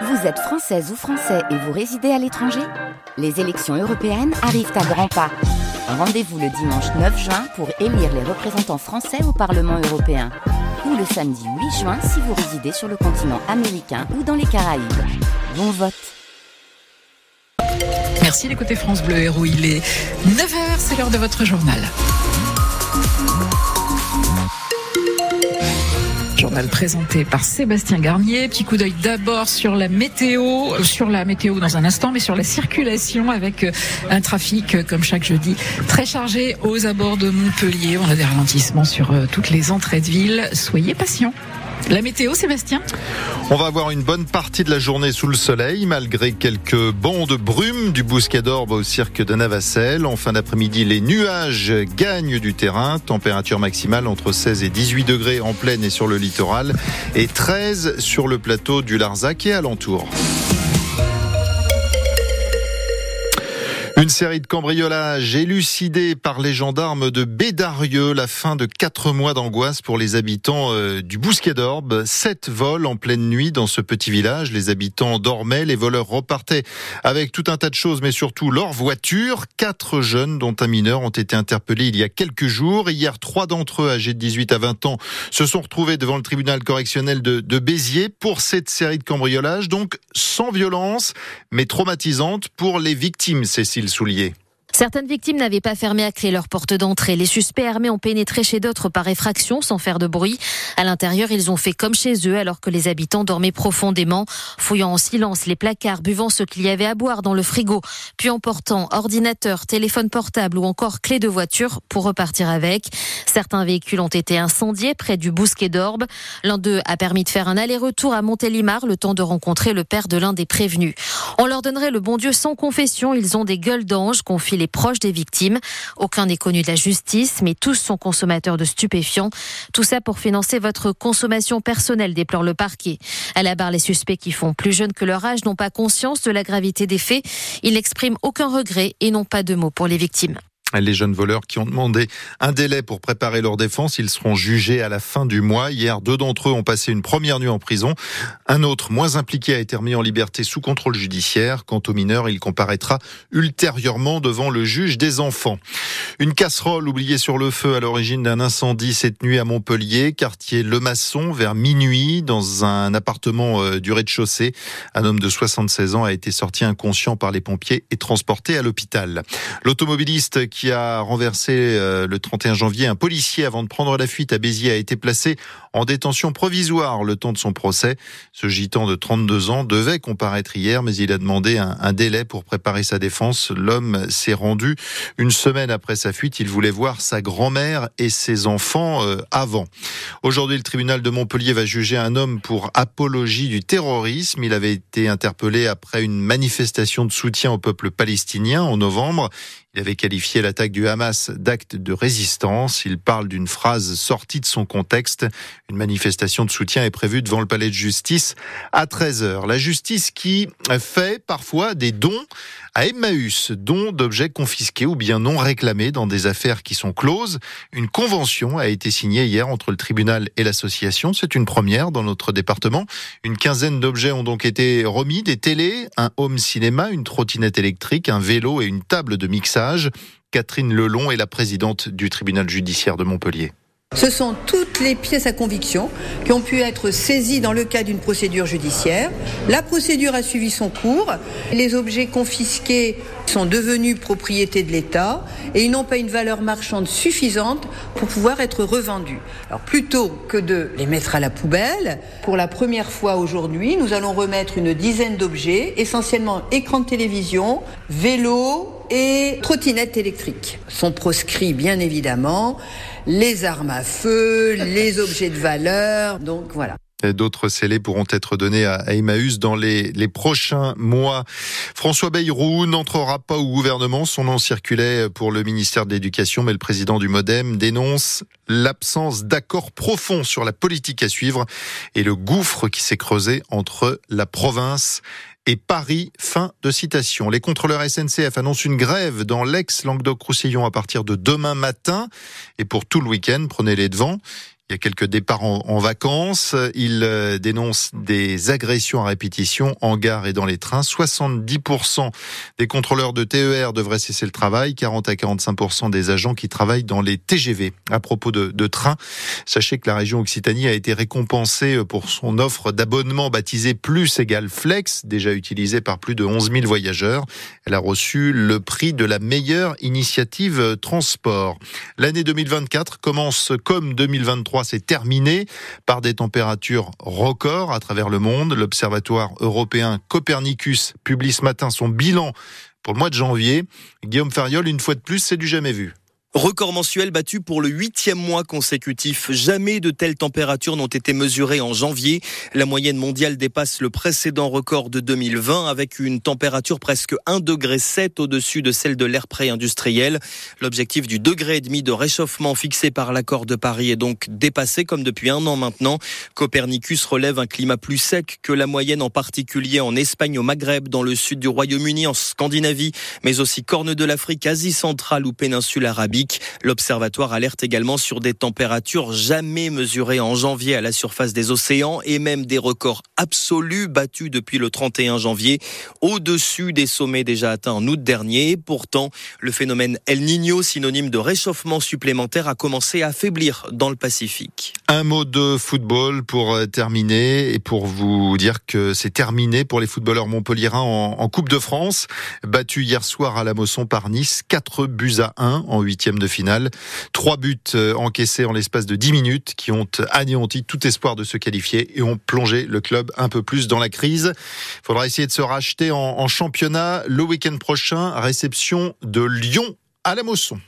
Vous êtes française ou français et vous résidez à l'étranger Les élections européennes arrivent à grands pas. Rendez-vous le dimanche 9 juin pour élire les représentants français au Parlement européen. Ou le samedi 8 juin si vous résidez sur le continent américain ou dans les Caraïbes. Bon vote Merci d'écouter France Bleu Héros. Il est 9h, c'est l'heure de votre journal. Journal présenté par Sébastien Garnier. Petit coup d'œil d'abord sur la météo, euh, sur la météo dans un instant, mais sur la circulation avec euh, un trafic, euh, comme chaque jeudi, très chargé aux abords de Montpellier. On a des ralentissements sur toutes les entrées de ville. Soyez patients. La météo, Sébastien On va avoir une bonne partie de la journée sous le soleil, malgré quelques bancs de brume du Bousquet au cirque de Navacelle. En fin d'après-midi, les nuages gagnent du terrain. Température maximale entre 16 et 18 degrés en plaine et sur le littoral, et 13 sur le plateau du Larzac et alentour. Une série de cambriolages élucidés par les gendarmes de Bédarieux, la fin de quatre mois d'angoisse pour les habitants euh, du Bousquet d'Orbe. Sept vols en pleine nuit dans ce petit village. Les habitants dormaient, les voleurs repartaient avec tout un tas de choses, mais surtout leur voiture. Quatre jeunes, dont un mineur, ont été interpellés il y a quelques jours. Hier, trois d'entre eux, âgés de 18 à 20 ans, se sont retrouvés devant le tribunal correctionnel de, Béziers pour cette série de cambriolages, donc sans violence, mais traumatisante pour les victimes, Cécile Soulier? Certaines victimes n'avaient pas fermé à clé leur porte d'entrée. Les suspects armés ont pénétré chez d'autres par effraction sans faire de bruit. À l'intérieur, ils ont fait comme chez eux alors que les habitants dormaient profondément, fouillant en silence les placards, buvant ce qu'il y avait à boire dans le frigo, puis emportant ordinateur, téléphone portable ou encore clé de voiture pour repartir avec. Certains véhicules ont été incendiés près du Bousquet d'Orbe. L'un d'eux a permis de faire un aller-retour à Montélimar le temps de rencontrer le père de l'un des prévenus. On leur donnerait le bon Dieu sans confession. Ils ont des gueules d'ange, confie les proches des victimes. Aucun n'est connu de la justice, mais tous sont consommateurs de stupéfiants. Tout ça pour financer votre consommation personnelle, déplore le parquet. À la barre, les suspects qui font plus jeunes que leur âge n'ont pas conscience de la gravité des faits. Ils n'expriment aucun regret et n'ont pas de mots pour les victimes. Les jeunes voleurs qui ont demandé un délai pour préparer leur défense, ils seront jugés à la fin du mois. Hier, deux d'entre eux ont passé une première nuit en prison. Un autre, moins impliqué, a été remis en liberté sous contrôle judiciaire. Quant au mineur, il comparaîtra ultérieurement devant le juge des enfants. Une casserole oubliée sur le feu à l'origine d'un incendie cette nuit à Montpellier, quartier Le Maçon, vers minuit, dans un appartement euh, du rez-de-chaussée. Un homme de 76 ans a été sorti inconscient par les pompiers et transporté à l'hôpital. L'automobiliste qui a renversé euh, le 31 janvier un policier avant de prendre la fuite à Béziers a été placé en détention provisoire le temps de son procès. Ce gitan de 32 ans devait comparaître hier, mais il a demandé un, un délai pour préparer sa défense. L'homme s'est rendu une semaine après sa fuite. Il voulait voir sa grand-mère et ses enfants euh, avant. Aujourd'hui, le tribunal de Montpellier va juger un homme pour apologie du terrorisme. Il avait été interpellé après une manifestation de soutien au peuple palestinien en novembre. Il avait qualifié l'attaque du Hamas d'acte de résistance. Il parle d'une phrase sortie de son contexte. Une manifestation de soutien est prévue devant le palais de justice à 13h. La justice qui fait parfois des dons à Emmaüs, dons d'objets confisqués ou bien non réclamés dans des affaires qui sont closes. Une convention a été signée hier entre le tribunal et l'association. C'est une première dans notre département. Une quinzaine d'objets ont donc été remis, des télés, un home cinéma, une trottinette électrique, un vélo et une table de mixage. Catherine Lelon est la présidente du tribunal judiciaire de Montpellier. Ce sont toutes les pièces à conviction qui ont pu être saisies dans le cadre d'une procédure judiciaire. La procédure a suivi son cours. Les objets confisqués sont devenus propriété de l'État et ils n'ont pas une valeur marchande suffisante pour pouvoir être revendus. Alors plutôt que de les mettre à la poubelle, pour la première fois aujourd'hui, nous allons remettre une dizaine d'objets, essentiellement écran de télévision, vélo et trottinettes électriques. Sont proscrits bien évidemment les armes à feu, les objets de valeur. Donc voilà. D'autres scellés pourront être donnés à Emmaüs dans les, les prochains mois. François Bayrou n'entrera pas au gouvernement. Son nom circulait pour le ministère de l'Éducation, mais le président du Modem dénonce l'absence d'accord profond sur la politique à suivre et le gouffre qui s'est creusé entre la province et Paris. Fin de citation. Les contrôleurs SNCF annoncent une grève dans l'ex-Languedoc-Roussillon à partir de demain matin et pour tout le week-end. Prenez les devants. Il y a quelques départs en, vacances. Il euh, dénonce des agressions à répétition en gare et dans les trains. 70% des contrôleurs de TER devraient cesser le travail, 40 à 45% des agents qui travaillent dans les TGV. À propos de, de trains, sachez que la région Occitanie a été récompensée pour son offre d'abonnement baptisée Plus égale Flex, déjà utilisée par plus de 11 000 voyageurs. Elle a reçu le prix de la meilleure initiative transport. L'année 2024 commence comme 2023 c'est terminé par des températures records à travers le monde. L'Observatoire européen Copernicus publie ce matin son bilan pour le mois de janvier. Guillaume Fariol, une fois de plus, c'est du jamais vu. Record mensuel battu pour le huitième mois consécutif. Jamais de telles températures n'ont été mesurées en janvier. La moyenne mondiale dépasse le précédent record de 2020 avec une température presque 1,7 degré au-dessus de celle de l'ère pré-industriel. L'objectif du degré et demi de réchauffement fixé par l'accord de Paris est donc dépassé comme depuis un an maintenant. Copernicus relève un climat plus sec que la moyenne en particulier en Espagne, au Maghreb, dans le sud du Royaume-Uni, en Scandinavie, mais aussi Corne de l'Afrique, Asie centrale ou péninsule L'observatoire alerte également sur des températures jamais mesurées en janvier à la surface des océans et même des records absolus battus depuis le 31 janvier, au-dessus des sommets déjà atteints en août dernier. Pourtant, le phénomène El Niño, synonyme de réchauffement supplémentaire, a commencé à affaiblir dans le Pacifique. Un mot de football pour euh, terminer et pour vous dire que c'est terminé pour les footballeurs montpelliérains en, Coupe de France. Battu hier soir à la Mosson par Nice, 4 buts à 1 en de finale. Trois buts euh, encaissés en l'espace de 10 minutes qui ont anéanti tout espoir de se qualifier et ont plongé le club un peu plus dans la crise. Il faudra essayer de se racheter en, en championnat le week-end prochain. Réception de Lyon à la Mosson.